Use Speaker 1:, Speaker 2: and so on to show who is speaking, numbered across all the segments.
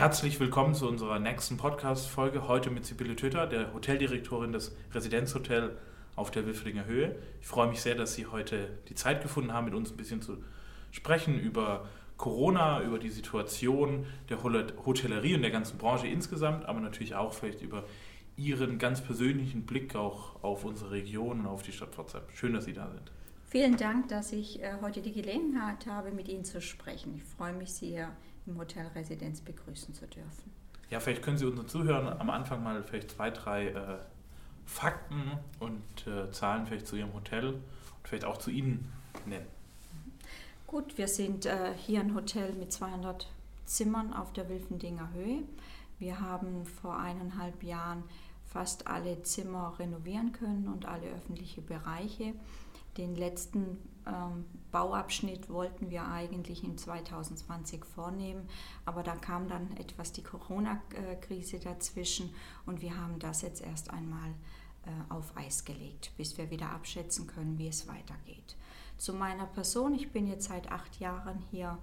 Speaker 1: Herzlich willkommen zu unserer nächsten Podcast-Folge. Heute mit Sibylle Töter, der Hoteldirektorin des Residenzhotel auf der Wilfringer Höhe. Ich freue mich sehr, dass Sie heute die Zeit gefunden haben, mit uns ein bisschen zu sprechen über Corona, über die Situation der Hotellerie und der ganzen Branche insgesamt, aber natürlich auch vielleicht über Ihren ganz persönlichen Blick auch auf unsere Region und auf die Stadt Pforzheim. Schön, dass Sie da sind.
Speaker 2: Vielen Dank, dass ich äh, heute die Gelegenheit habe, mit Ihnen zu sprechen. Ich freue mich sehr, im Hotel Residenz begrüßen zu dürfen.
Speaker 1: Ja, vielleicht können Sie unseren Zuhörern am Anfang mal vielleicht zwei, drei äh, Fakten und äh, Zahlen vielleicht zu Ihrem Hotel und vielleicht auch zu Ihnen nennen.
Speaker 2: Gut, wir sind äh, hier ein Hotel mit 200 Zimmern auf der Wilfendinger Höhe. Wir haben vor eineinhalb Jahren fast alle Zimmer renovieren können und alle öffentlichen Bereiche. Den letzten ähm, Bauabschnitt wollten wir eigentlich in 2020 vornehmen, aber da kam dann etwas die Corona-Krise dazwischen und wir haben das jetzt erst einmal äh, auf Eis gelegt, bis wir wieder abschätzen können, wie es weitergeht. Zu meiner Person, ich bin jetzt seit acht Jahren hier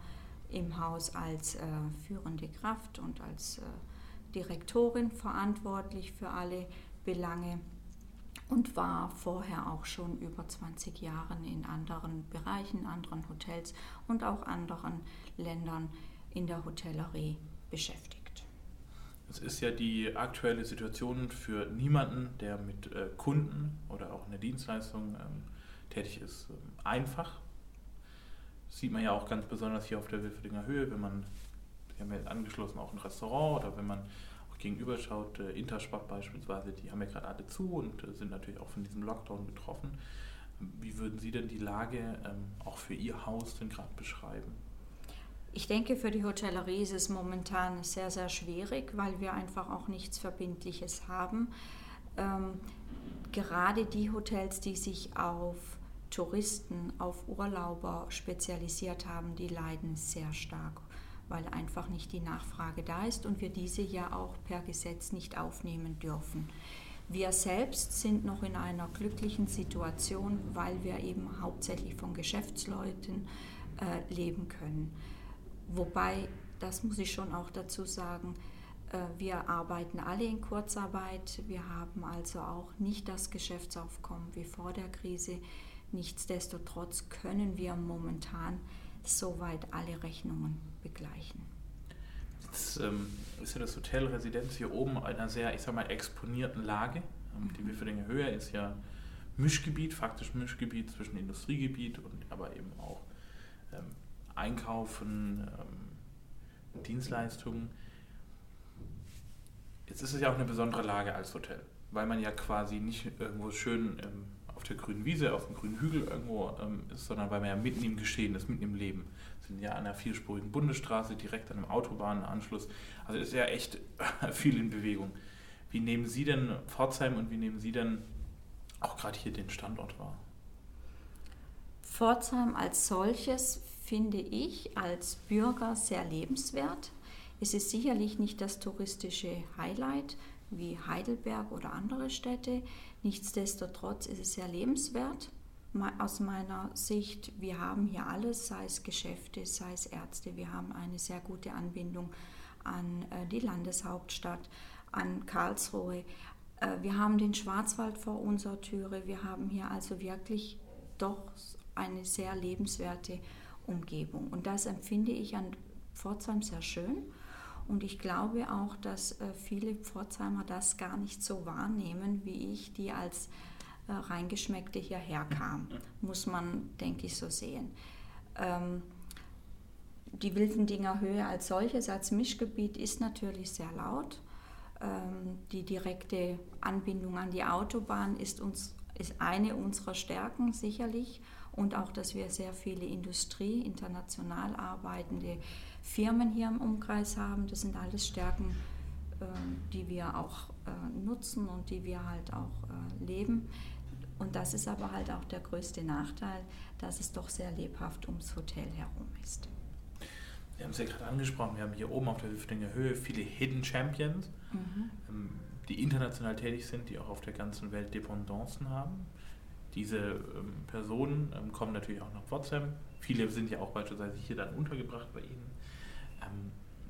Speaker 2: im Haus als äh, führende Kraft und als äh, Direktorin verantwortlich für alle Belange und war vorher auch schon über 20 Jahre in anderen Bereichen, anderen Hotels und auch anderen Ländern in der Hotellerie beschäftigt.
Speaker 1: Es ist ja die aktuelle Situation für niemanden, der mit äh, Kunden oder auch in der Dienstleistung ähm, tätig ist, ähm, einfach. Das sieht man ja auch ganz besonders hier auf der Wilfringer Höhe, wenn man, angeschlossen auch ein Restaurant oder wenn man gegenüber schaut, äh, Intersport beispielsweise, die haben ja gerade alle zu und äh, sind natürlich auch von diesem Lockdown betroffen. Wie würden Sie denn die Lage ähm, auch für Ihr Haus denn gerade beschreiben?
Speaker 2: Ich denke, für die Hotellerie ist es momentan sehr, sehr schwierig, weil wir einfach auch nichts Verbindliches haben. Ähm, gerade die Hotels, die sich auf Touristen, auf Urlauber spezialisiert haben, die leiden sehr stark weil einfach nicht die Nachfrage da ist und wir diese ja auch per Gesetz nicht aufnehmen dürfen. Wir selbst sind noch in einer glücklichen Situation, weil wir eben hauptsächlich von Geschäftsleuten äh, leben können. Wobei, das muss ich schon auch dazu sagen, äh, wir arbeiten alle in Kurzarbeit. Wir haben also auch nicht das Geschäftsaufkommen wie vor der Krise. Nichtsdestotrotz können wir momentan soweit alle Rechnungen begleichen.
Speaker 1: Jetzt ähm, ist ja das Hotel Residenz hier oben einer sehr, ich sag mal, exponierten Lage. Ähm, die Wilferdinger Höhe ist ja Mischgebiet, faktisch Mischgebiet zwischen Industriegebiet und aber eben auch ähm, Einkaufen, ähm, Dienstleistungen. Jetzt ist es ja auch eine besondere Lage als Hotel, weil man ja quasi nicht irgendwo schön ähm, auf der grünen Wiese, auf dem grünen Hügel irgendwo ähm, ist, sondern weil man ja mitten im Geschehen ist, mitten im Leben. Wir sind ja an einer vierspurigen Bundesstraße, direkt an einem Autobahnanschluss. Also ist ja echt viel in Bewegung. Wie nehmen Sie denn Pforzheim und wie nehmen Sie denn auch gerade hier den Standort wahr?
Speaker 2: Pforzheim als solches finde ich als Bürger sehr lebenswert. Es ist sicherlich nicht das touristische Highlight wie Heidelberg oder andere Städte. Nichtsdestotrotz ist es sehr lebenswert aus meiner Sicht. Wir haben hier alles, sei es Geschäfte, sei es Ärzte. Wir haben eine sehr gute Anbindung an äh, die Landeshauptstadt, an Karlsruhe. Äh, wir haben den Schwarzwald vor unserer Türe. Wir haben hier also wirklich doch eine sehr lebenswerte Umgebung. Und das empfinde ich an Pforzheim sehr schön. Und ich glaube auch, dass äh, viele Pforzheimer das gar nicht so wahrnehmen, wie ich, die als äh, Reingeschmeckte hierher kam. Muss man, denke ich, so sehen. Ähm, die Wildendinger Höhe als solches, als Mischgebiet, ist natürlich sehr laut. Ähm, die direkte Anbindung an die Autobahn ist, uns, ist eine unserer Stärken sicherlich und auch, dass wir sehr viele Industrie, international arbeitende Firmen hier im Umkreis haben. Das sind alles Stärken, ähm, die wir auch äh, nutzen und die wir halt auch äh, leben. Und das ist aber halt auch der größte Nachteil, dass es doch sehr lebhaft ums Hotel herum ist.
Speaker 1: Wir haben es ja gerade angesprochen, wir haben hier oben auf der Hüftinger Höhe viele Hidden Champions, mhm. Ähm, die international tätig sind, die auch auf der ganzen Welt Dependancen haben. Diese ähm, Personen ähm, kommen natürlich auch nach Pforzheim. Viele sind ja auch beispielsweise hier dann untergebracht bei Ihnen.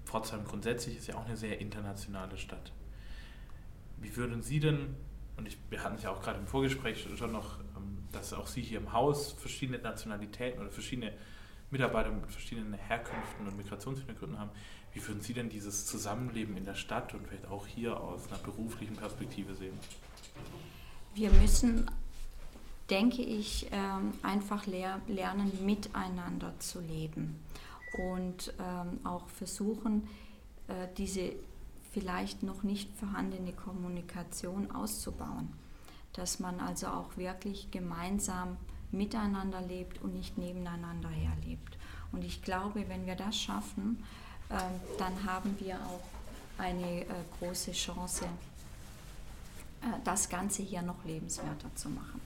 Speaker 1: Pforzheim grundsätzlich ist ja auch eine sehr internationale Stadt. Wie würden Sie denn, und ich, wir hatten es ja auch gerade im Vorgespräch schon noch, ähm, dass auch Sie hier im Haus verschiedene Nationalitäten oder verschiedene Mitarbeiter mit verschiedenen Herkünften und Migrationshintergründen haben, wie würden Sie denn dieses Zusammenleben in der Stadt und vielleicht auch hier aus einer beruflichen Perspektive sehen?
Speaker 2: Wir müssen, denke ich, ähm, einfach lernen, miteinander zu leben und ähm, auch versuchen, äh, diese vielleicht noch nicht vorhandene Kommunikation auszubauen. Dass man also auch wirklich gemeinsam miteinander lebt und nicht nebeneinander herlebt. Und ich glaube, wenn wir das schaffen, ähm, dann haben wir auch eine äh, große Chance, äh, das Ganze hier noch lebenswerter zu machen.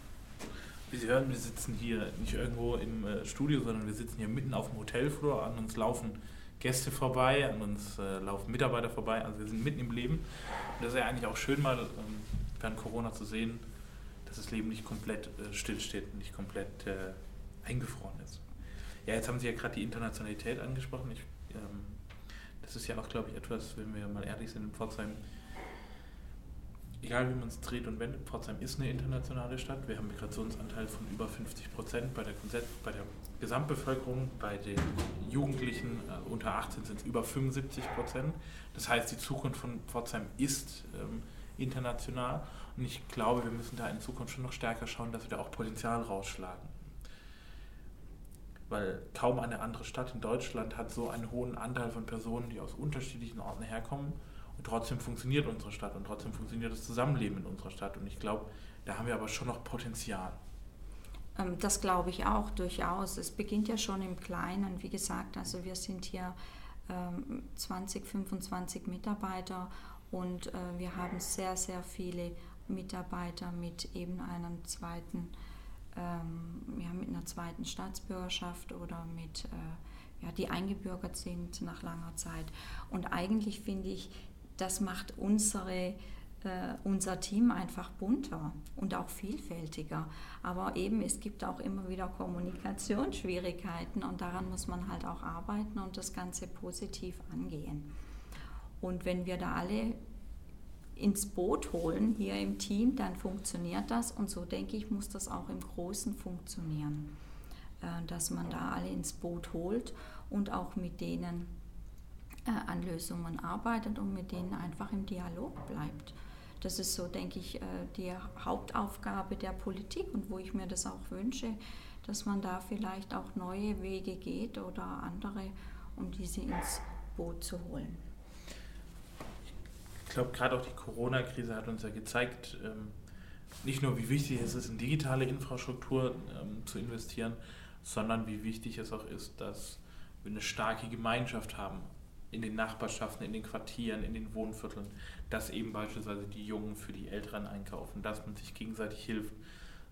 Speaker 1: Wie Sie hören, wir sitzen hier nicht irgendwo im äh, Studio, sondern wir sitzen hier mitten auf dem Hotelflur. An uns laufen Gäste vorbei, an uns äh, laufen Mitarbeiter vorbei. Also wir sind mitten im Leben. Und das ist ja eigentlich auch schön, mal ähm, während Corona zu sehen, dass das Leben nicht komplett äh, stillsteht, nicht komplett äh, eingefroren ist. Ja, jetzt haben Sie ja gerade die Internationalität angesprochen. Ich, ähm, das ist ja auch, glaube ich, etwas, wenn wir mal ehrlich sind, in Pforzheim egal wie man es dreht und wendet, Pforzheim ist eine internationale Stadt. Wir haben einen Migrationsanteil von über 50 Prozent bei der, bei der Gesamtbevölkerung. Bei den Jugendlichen äh, unter 18 sind es über 75 Prozent. Das heißt, die Zukunft von Pforzheim ist ähm, international. Und ich glaube, wir müssen da in Zukunft schon noch stärker schauen, dass wir da auch Potenzial rausschlagen. Weil kaum eine andere Stadt in Deutschland hat so einen hohen Anteil von Personen, die aus unterschiedlichen Orten herkommen und trotzdem funktioniert unsere Stadt und trotzdem funktioniert das Zusammenleben in unserer Stadt. Und ich glaube, da haben wir aber schon noch Potenzial.
Speaker 2: Ähm, das glaube ich auch durchaus. Es beginnt ja schon im Kleinen. Wie gesagt, also wir sind hier 20, ähm, 25 Mitarbeiter und äh, wir haben sehr, sehr viele Mitarbeiter mit eben einem zweiten, ähm, ja, mit einer zweiten Staatsbürgerschaft oder mit, äh, ja, die eingebürgert sind nach langer Zeit. Und eigentlich finde ich, das macht unsere, äh, unser Team einfach bunter und auch vielfältiger. Aber eben, es gibt auch immer wieder Kommunikationsschwierigkeiten und daran muss man halt auch arbeiten und das Ganze positiv angehen. Und wenn wir da alle ins Boot holen hier im Team, dann funktioniert das und so denke ich, muss das auch im Großen funktionieren, äh, dass man da alle ins Boot holt und auch mit denen äh, an Lösungen arbeitet und mit denen einfach im Dialog bleibt. Das ist so, denke ich, äh, die Hauptaufgabe der Politik und wo ich mir das auch wünsche, dass man da vielleicht auch neue Wege geht oder andere, um diese ins Boot zu holen.
Speaker 1: Ich glaube, gerade auch die Corona-Krise hat uns ja gezeigt, ähm, nicht nur wie wichtig es ist, in digitale Infrastruktur ähm, zu investieren, sondern wie wichtig es auch ist, dass wir eine starke Gemeinschaft haben in den Nachbarschaften, in den Quartieren, in den Wohnvierteln, dass eben beispielsweise die Jungen für die Älteren einkaufen, dass man sich gegenseitig hilft,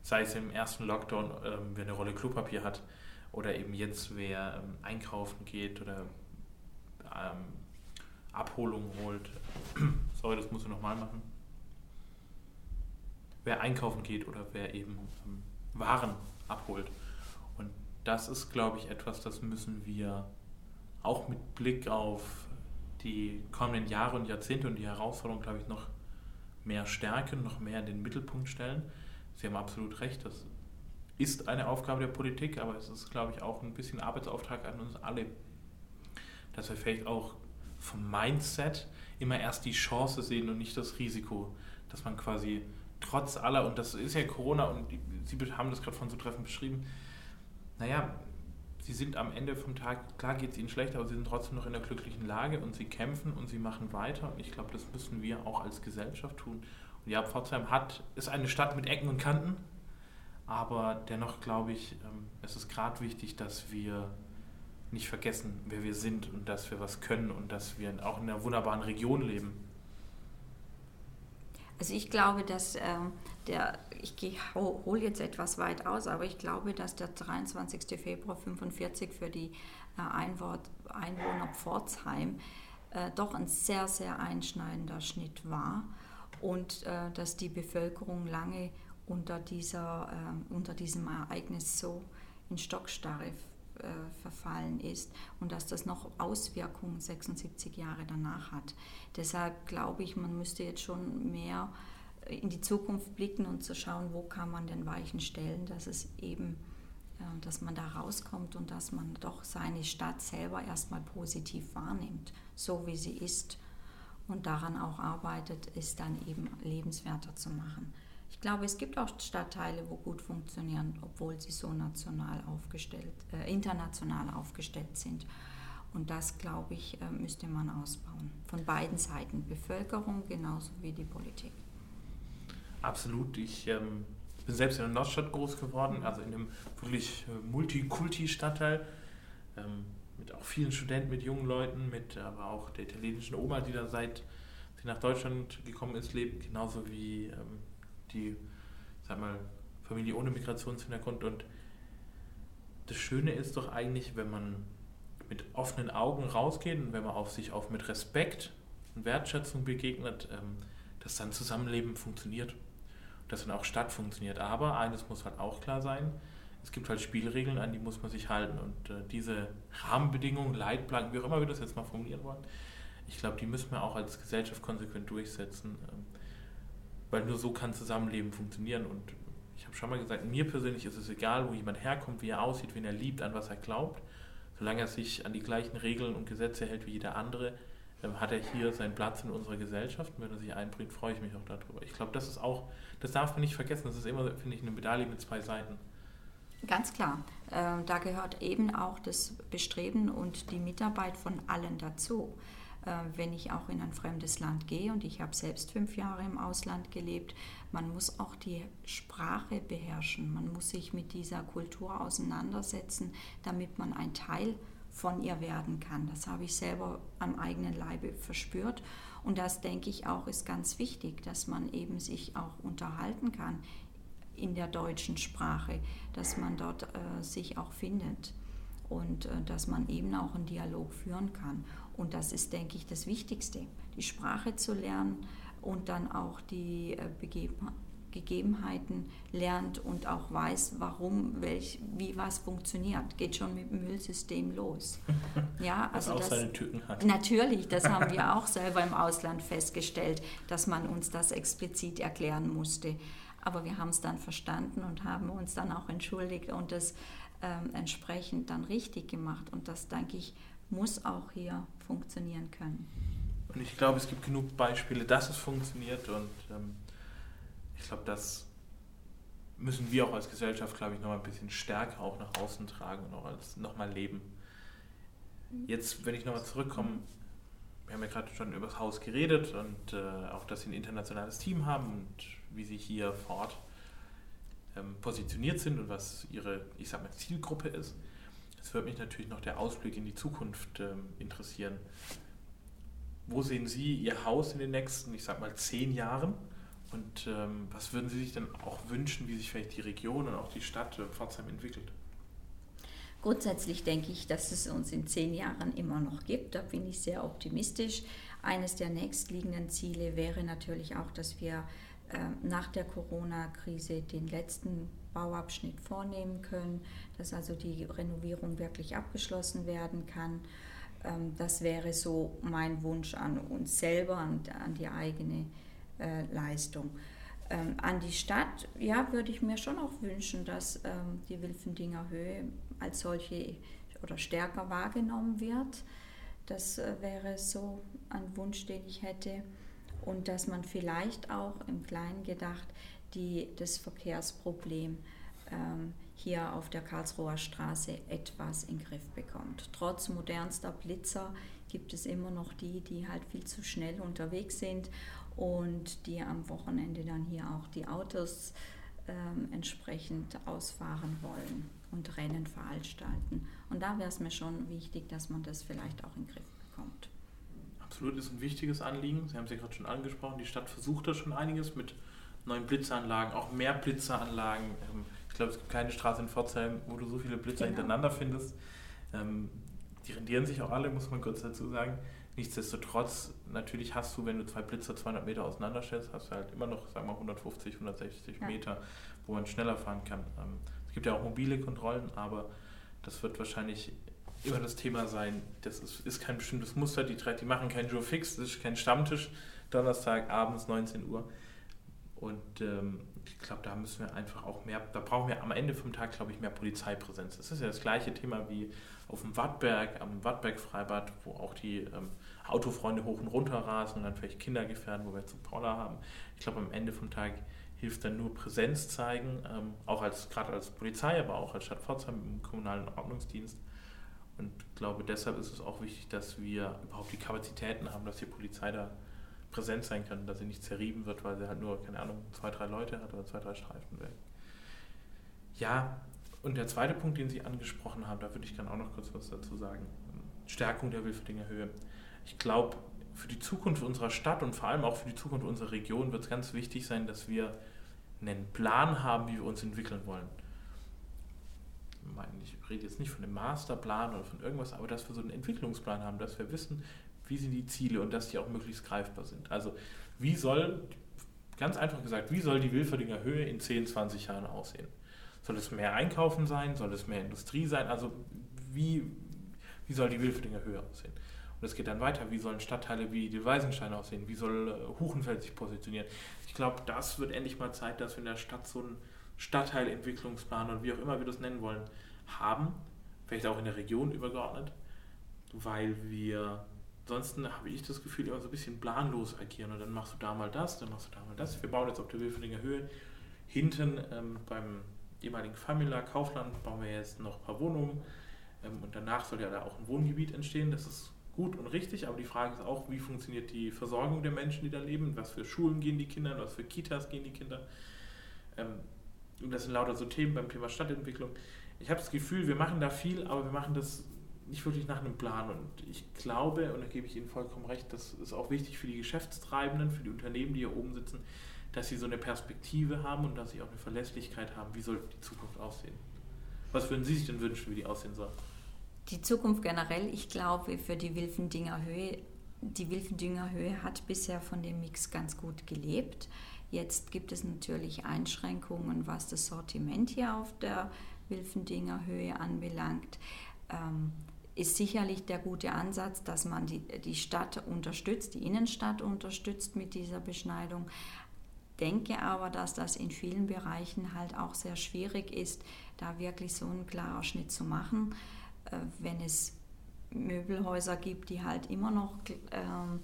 Speaker 1: sei es im ersten Lockdown, ähm, wer eine Rolle Klopapier hat, oder eben jetzt, wer ähm, einkaufen geht oder ähm, Abholungen holt. Sorry, das muss ich nochmal machen. Wer einkaufen geht oder wer eben ähm, Waren abholt. Und das ist, glaube ich, etwas, das müssen wir auch mit Blick auf die kommenden Jahre und Jahrzehnte und die Herausforderungen, glaube ich, noch mehr stärken, noch mehr in den Mittelpunkt stellen. Sie haben absolut recht, das ist eine Aufgabe der Politik, aber es ist, glaube ich, auch ein bisschen Arbeitsauftrag an uns alle, dass wir vielleicht auch vom Mindset immer erst die Chance sehen und nicht das Risiko, dass man quasi trotz aller, und das ist ja Corona, und Sie haben das gerade von so Treffen beschrieben, naja, sie sind am Ende vom Tag, klar geht es ihnen schlecht, aber sie sind trotzdem noch in einer glücklichen Lage und sie kämpfen und sie machen weiter. Und ich glaube, das müssen wir auch als Gesellschaft tun. Und ja, Pforzheim hat, ist eine Stadt mit Ecken und Kanten, aber dennoch glaube ich, ähm, es ist gerade wichtig, dass wir nicht vergessen, wer wir sind und dass wir was können und dass wir auch in einer wunderbaren Region leben.
Speaker 2: Also ich glaube, dass ähm, der, ich hole jetzt etwas weit aus, aber ich glaube, dass der 23. Februar 45 für die äh, Einwohner Pforzheim äh, doch ein sehr, sehr einschneidender Schnitt war und äh, dass die Bevölkerung lange unter, dieser, äh, unter diesem Ereignis so in Stockstarre äh, verfallen ist und dass das noch Auswirkungen 76 Jahre danach hat. Deshalb glaube ich, man müsste jetzt schon mehr in die Zukunft blicken und zu schauen, wo kann man den Weichen stellen, dass es eben, äh, dass man da rauskommt und dass man doch seine Stadt selber erstmal positiv wahrnimmt, so wie sie ist und daran auch arbeitet, es dann eben lebenswerter zu machen. Ich glaube, es gibt auch Stadtteile, wo gut funktionieren, obwohl sie so national aufgestellt, äh, international aufgestellt sind. Und das, glaube ich, äh, müsste man ausbauen. Von beiden Seiten, Bevölkerung genauso wie die Politik.
Speaker 1: Absolut. Ich ähm, bin selbst in der Nordstadt groß geworden, also in einem wirklich äh, Multikulti-Stadtteil. Ähm, mit auch vielen Studenten, mit jungen Leuten, mit aber auch der italienischen Oma, die da seit sie nach Deutschland gekommen ist, lebt, genauso wie ähm, die, sag mal, Familie ohne Migrationshintergrund. Und das Schöne ist doch eigentlich, wenn man mit offenen Augen rausgeht und wenn man auf sich auch mit Respekt und Wertschätzung begegnet, ähm, dass dann Zusammenleben funktioniert. Dass dann auch Stadt funktioniert. Aber eines muss halt auch klar sein, es gibt halt Spielregeln, an die muss man sich halten. Und äh, diese Rahmenbedingungen, Leitplanken, wie auch immer wir das jetzt mal formulieren wollen, ich glaube, die müssen wir auch als Gesellschaft konsequent durchsetzen. Ähm, weil nur so kann Zusammenleben funktionieren. Und ich habe schon mal gesagt, mir persönlich ist es egal, wo jemand herkommt, wie er aussieht, wen er liebt, an was er glaubt. Solange er sich an die gleichen Regeln und Gesetze hält wie jeder andere, ähm, hat er hier seinen Platz in unserer Gesellschaft. Und wenn er sich einbringt, freue ich mich auch darüber. Ich glaube, das ist auch, das darf man nicht vergessen. Das ist immer, finde ich, eine Medaille mit zwei Seiten.
Speaker 2: Ganz klar. Äh, da gehört eben auch das Bestreben und die Mitarbeit von allen dazu. Äh, wenn ich auch in ein fremdes Land gehe und ich habe selbst fünf Jahre im Ausland gelebt, man muss auch die Sprache beherrschen, man muss sich mit dieser Kultur auseinandersetzen, damit man ein Teil von ihr werden kann. Das habe ich selber am eigenen Leibe verspürt und das denke ich auch ist ganz wichtig, dass man eben sich auch unterhalten kann in der deutschen Sprache, dass man dort äh, sich auch findet und äh, dass man eben auch einen Dialog führen kann. Und das ist, denke ich, das Wichtigste, die Sprache zu lernen und dann auch die äh, Gegebenheiten lernt und auch weiß, warum, welch, wie was funktioniert. Geht schon mit dem Müllsystem los.
Speaker 1: Ja, also das auch das, seine Tücken hat.
Speaker 2: Natürlich, das haben wir auch selber im Ausland festgestellt, dass man uns das explizit erklären musste. Aber wir haben es dann verstanden und haben uns dann auch entschuldigt und das ähm, entsprechend dann richtig gemacht. Und das, denke ich, muss auch hier funktionieren können.
Speaker 1: Und ich glaube, es gibt genug Beispiele, dass es funktioniert und ähm, ich glaube, das müssen wir auch als Gesellschaft, glaube ich, noch ein bisschen stärker auch nach außen tragen und auch nochmal leben. Jetzt, wenn ich nochmal zurückkomme, wir haben ja gerade schon über das Haus geredet und äh, auch, dass sie ein internationales Team haben und wie sie hier vor Ort ähm, positioniert sind und was ihre, ich sag mal, Zielgruppe ist. Es würde mich natürlich noch der Ausblick in die Zukunft ähm, interessieren. Wo sehen Sie Ihr Haus in den nächsten, ich sag mal, zehn Jahren? Und ähm, was würden Sie sich denn auch wünschen, wie sich vielleicht die Region und auch die Stadt äh, Pforzheim entwickelt?
Speaker 2: Grundsätzlich denke ich, dass es uns in zehn Jahren immer noch gibt. Da bin ich sehr optimistisch. Eines der nächstliegenden Ziele wäre natürlich auch, dass wir ähm, nach der Corona-Krise den letzten Bauabschnitt vornehmen können, dass also die Renovierung wirklich abgeschlossen werden kann. Ähm, das wäre so mein Wunsch an uns selber, an, die eigene äh, Leistung. Ähm, an die Stadt, ja, würde ich mir schon auch wünschen, dass die Wilfendinger Höhe als solche oder stärker wahrgenommen wird. Das äh, wäre so ein Wunsch, den ich hätte und dass man vielleicht auch im Kleinen gedacht die, das Verkehrsproblem ähm, hier auf der Karlsruher Straße etwas in den Griff bekommt. Trotz modernster Blitzer gibt es immer noch die, die halt viel zu schnell unterwegs sind und die am Wochenende dann hier auch die Autos ähm, entsprechend ausfahren wollen und Rennen veranstalten. Und da wäre es mir schon wichtig, dass man das vielleicht auch in den Griff bekommt
Speaker 1: absolut ist ein wichtiges Anliegen. Sie haben es ja gerade schon angesprochen, die Stadt versucht da schon einiges mit neuen Blitzanlagen, auch mehr Blitzeranlagen. Ähm, ich glaube, es gibt keine Straße in Pforzheim, wo du so viele Blitzer genau. hintereinander findest. Ähm, die rendieren sich auch alle, muss man kurz dazu sagen. Nichtsdestotrotz, natürlich hast du, wenn du zwei Blitzer 200 Meter auseinanderstellst, hast du halt immer noch, sagen wir 150, 160 ja. Meter, wo man schneller fahren kann. Ähm, es gibt ja auch mobile Kontrollen, aber Das wird wahrscheinlich immer das Thema sein. Das ist, ist kein bestimmtes Muster. Die, die machen keinen Joe Fix, das ist kein Stammtisch. Donnerstag abends 19 Uhr. Und ähm, ich glaube, da müssen wir einfach auch mehr, da brauchen wir am Ende vom Tag, glaube ich, mehr Polizeipräsenz. Das ist ja das gleiche Thema wie auf dem Wattberg, am Wattberg-Freibad, wo auch die ähm, Autofreunde hoch und runter rasen und dann vielleicht Kinder gefährden, wo wir jetzt Paula haben. Ich glaube, am Ende vom Tag hilft dann nur Präsenz zeigen, ähm, auch als gerade als Polizei, aber auch als Stadt Pforzheim im kommunalen Ordnungsdienst. Und ich glaube, deshalb ist es auch wichtig, dass wir überhaupt die Kapazitäten haben, dass die Polizei da präsent sein kann, dass sie nicht zerrieben wird, weil sie halt nur, keine Ahnung, zwei, drei Leute hat oder zwei, drei Streifen weg. Ja, und der zweite Punkt, den Sie angesprochen haben, da würde ich gerne auch noch kurz was dazu sagen. Stärkung der Wilferdinger Höhe. Ich glaube, für die Zukunft unserer Stadt und vor allem auch für die Zukunft unserer Region wird es ganz wichtig sein, dass wir einen Plan haben, wie wir uns entwickeln wollen. Ich rede jetzt nicht von einem Masterplan oder von irgendwas, aber dass wir so einen Entwicklungsplan haben, dass wir wissen, wie sind die Ziele und dass die auch möglichst greifbar sind. Also wie soll, ganz einfach gesagt, wie soll die Wilferdinger Höhe in 10, 20 Jahren aussehen? Soll es mehr Einkaufen sein? Soll es mehr Industrie sein? Also wie, wie soll die Wilferdinger Höhe aussehen? Und es geht dann weiter, wie sollen Stadtteile wie die Weisenstein aussehen? Wie soll äh, Huchenfeld sich positionieren? Ich glaube, das wird endlich mal Zeit, dass wir in der Stadt so einen Stadtteilentwicklungsplan und wie auch immer wir das nennen wollen, haben. Vielleicht auch in der Region übergeordnet, weil wir Ansonsten habe ich das Gefühl, immer so ein bisschen planlos agieren. Und dann machst du da mal das, dann machst du da mal das. Wir bauen jetzt auf der Wilfelinger Höhe hinten ähm, beim ehemaligen Famila Kaufland bauen wir jetzt noch ein paar Wohnungen. Ähm, und danach soll ja da auch ein Wohngebiet entstehen. Das ist gut und richtig, aber die Frage ist auch, wie funktioniert die Versorgung der Menschen, die da leben? Was für Schulen gehen die Kinder? Was für Kitas gehen die Kinder? Ähm, und das sind lauter so Themen beim Thema Stadtentwicklung. Ich habe das Gefühl, wir machen da viel, aber wir machen das nicht wirklich nach einem Plan. Und ich glaube, und da gebe ich Ihnen vollkommen recht, das ist auch wichtig für die Geschäftstreibenden, für die Unternehmen, die hier oben sitzen, dass sie so eine Perspektive haben und dass sie auch eine Verlässlichkeit haben, wie soll die Zukunft aussehen. Was würden Sie sich denn wünschen, wie die aussehen soll?
Speaker 2: Die Zukunft generell, ich glaube, für die Wilfendinger Höhe, die Wilfendinger Höhe hat bisher von dem Mix ganz gut gelebt. Jetzt gibt es natürlich Einschränkungen, was das Sortiment hier auf der Wilfendinger Höhe anbelangt. Ähm, ist sicherlich der gute Ansatz, dass man die, die Stadt unterstützt, die Innenstadt unterstützt mit dieser Beschneidung. Denke aber, dass das in vielen Bereichen halt auch sehr schwierig ist, da wirklich so einen klaren Schnitt zu machen. Äh, wenn es Möbelhäuser gibt, die halt immer noch ähm,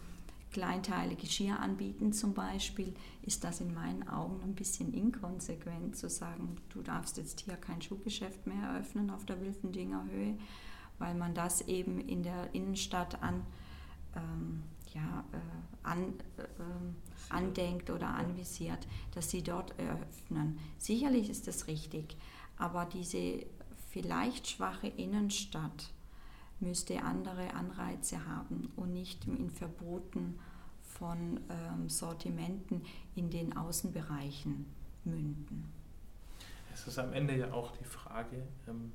Speaker 2: Kleinteile Geschirr anbieten zum Beispiel, ist das in meinen Augen ein bisschen inkonsequent zu sagen, du darfst jetzt hier kein Schuhgeschäft mehr eröffnen auf der Wilfendinger Höhe weil man das eben in der Innenstadt an, ähm, ja, äh, an, äh, andenkt oder anvisiert, dass sie dort eröffnen. Sicherlich ist das richtig, aber diese vielleicht schwache Innenstadt müsste andere Anreize haben und nicht in Verboten von ähm, Sortimenten in den Außenbereichen münden.
Speaker 1: Es ist am Ende ja auch die Frage, ähm,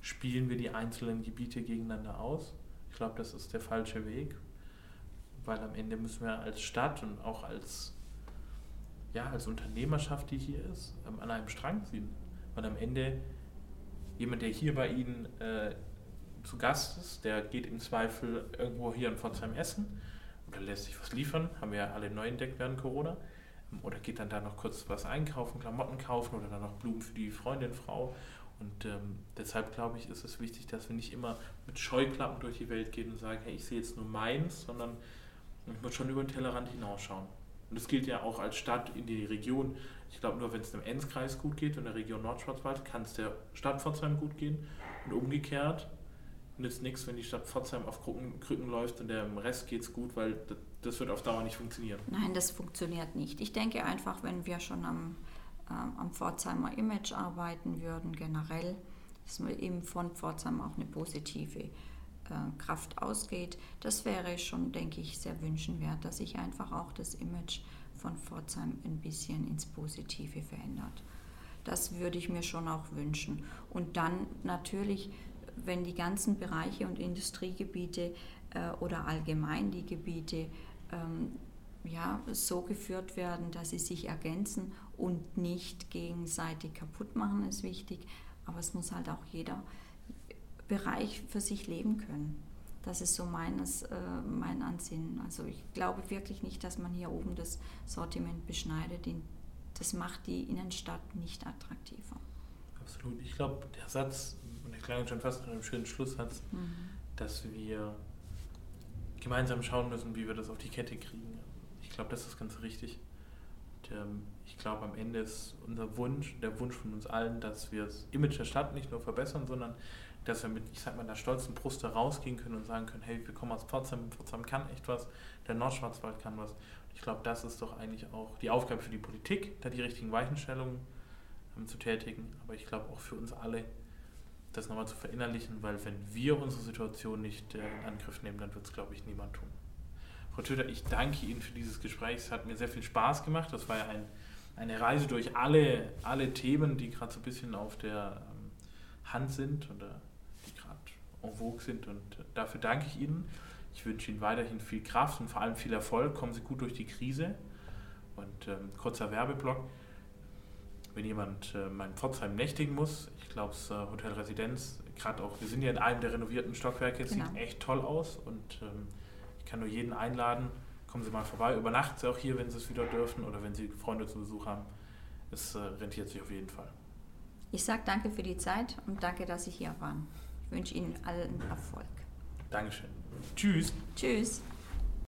Speaker 1: spielen wir die einzelnen Gebiete gegeneinander aus. Ich glaube, das ist der falsche Weg, weil am Ende müssen wir als Stadt und auch als, ja, als Unternehmerschaft, die hier ist, ähm, an einem Strang ziehen. Weil am Ende jemand, der hier bei Ihnen äh, zu Gast ist, der geht im Zweifel irgendwo hier in Pforzheim essen oder lässt sich was liefern, haben wir ja alle neu entdeckt während Corona, ähm, oder geht dann da noch kurz was einkaufen, Klamotten kaufen oder dann noch Blumen für die Freundin, Frau und ähm, deshalb glaube ich, ist es wichtig, dass wir nicht immer mit Scheuklappen durch die Welt gehen und sagen, hey, ich sehe jetzt nur meins, sondern ich muss schon über den Tellerrand hinausschauen. Und das gilt ja auch als Stadt in die Region. Ich glaube, nur wenn es dem Enzkreis gut geht und der Region Nordschwarzwald, kann es der Stadt Pforzheim gut gehen. Und umgekehrt nützt nichts, wenn die Stadt Pforzheim auf Krücken, Krücken läuft und dem Rest geht es gut, weil das, das wird auf Dauer nicht funktionieren.
Speaker 2: Nein, das funktioniert nicht. Ich denke einfach, wenn wir schon am ähm, am Pforzheimer Image arbeiten würden, generell, dass man eben von Pforzheim auch eine positive äh, Kraft ausgeht. Das wäre schon, denke ich, sehr wünschenswert, dass sich einfach auch das Image von Pforzheim ein bisschen ins Positive verändert. Das würde ich mir schon auch wünschen. Und dann natürlich, wenn die ganzen Bereiche und Industriegebiete äh, oder allgemein die Gebiete ähm, ja, so geführt werden, dass sie sich ergänzen und nicht gegenseitig kaputt machen, ist wichtig. Aber es muss halt auch jeder Bereich für sich leben können. Das ist so meines, äh, mein Ansinnen. Also ich glaube wirklich nicht, dass man hier oben das Sortiment beschneidet. Das macht die Innenstadt nicht attraktiver.
Speaker 1: Absolut. Ich glaube, der Satz, und ich klang schon fast nach einem schönen Schlusssatz, mhm. dass wir gemeinsam schauen müssen, wie wir das auf die Kette kriegen. Ich glaube, das ist ganz richtig. Ähm, ich glaube, am Ende ist unser Wunsch, der Wunsch von uns allen, dass wir das Image der Stadt nicht nur verbessern, sondern dass wir mit, ich sag mal, einer stolzen Brust da rausgehen können und sagen können, hey, wir kommen aus Pforzheim, Pforzheim kann echt was, der Nordschwarzwald kann was. Ich glaube, das ist doch eigentlich auch die Aufgabe für die Politik, da die richtigen Weichenstellungen ähm, zu tätigen, aber ich glaube auch für uns alle, das nochmal zu verinnerlichen, weil wenn wir unsere Situation nicht äh, in Angriff nehmen, dann wird es, glaube ich, niemand tun. Frau Töter, ich danke Ihnen für dieses Gespräch. Es hat mir sehr viel Spaß gemacht. Das war ja ein, eine Reise durch alle, alle Themen, die gerade so ein bisschen auf der ähm, Hand sind oder die gerade en vogue sind. Und dafür danke ich Ihnen. Ich wünsche Ihnen weiterhin viel Kraft und vor allem viel Erfolg. Kommen Sie gut durch die Krise. Und ähm, kurzer Werbeblock. Wenn jemand äh, mal in Pforzheim nächtigen muss, ich glaube, das äh, Hotel Residenz, gerade auch, wir sind ja in einem der renovierten Stockwerke, genau. sieht echt toll aus und ähm, kann nur jeden einladen, kommen Sie mal vorbei, übernachten Sie auch hier, wenn Sie es wieder dürfen oder wenn Sie Freunde zu Besuch haben. Es äh, rentiert sich auf jeden Fall.
Speaker 2: Ich sage danke für die Zeit und danke, dass Sie hier waren. Ich wünsche Ihnen allen Erfolg.
Speaker 1: Dankeschön. Tschüss.
Speaker 2: Tschüss.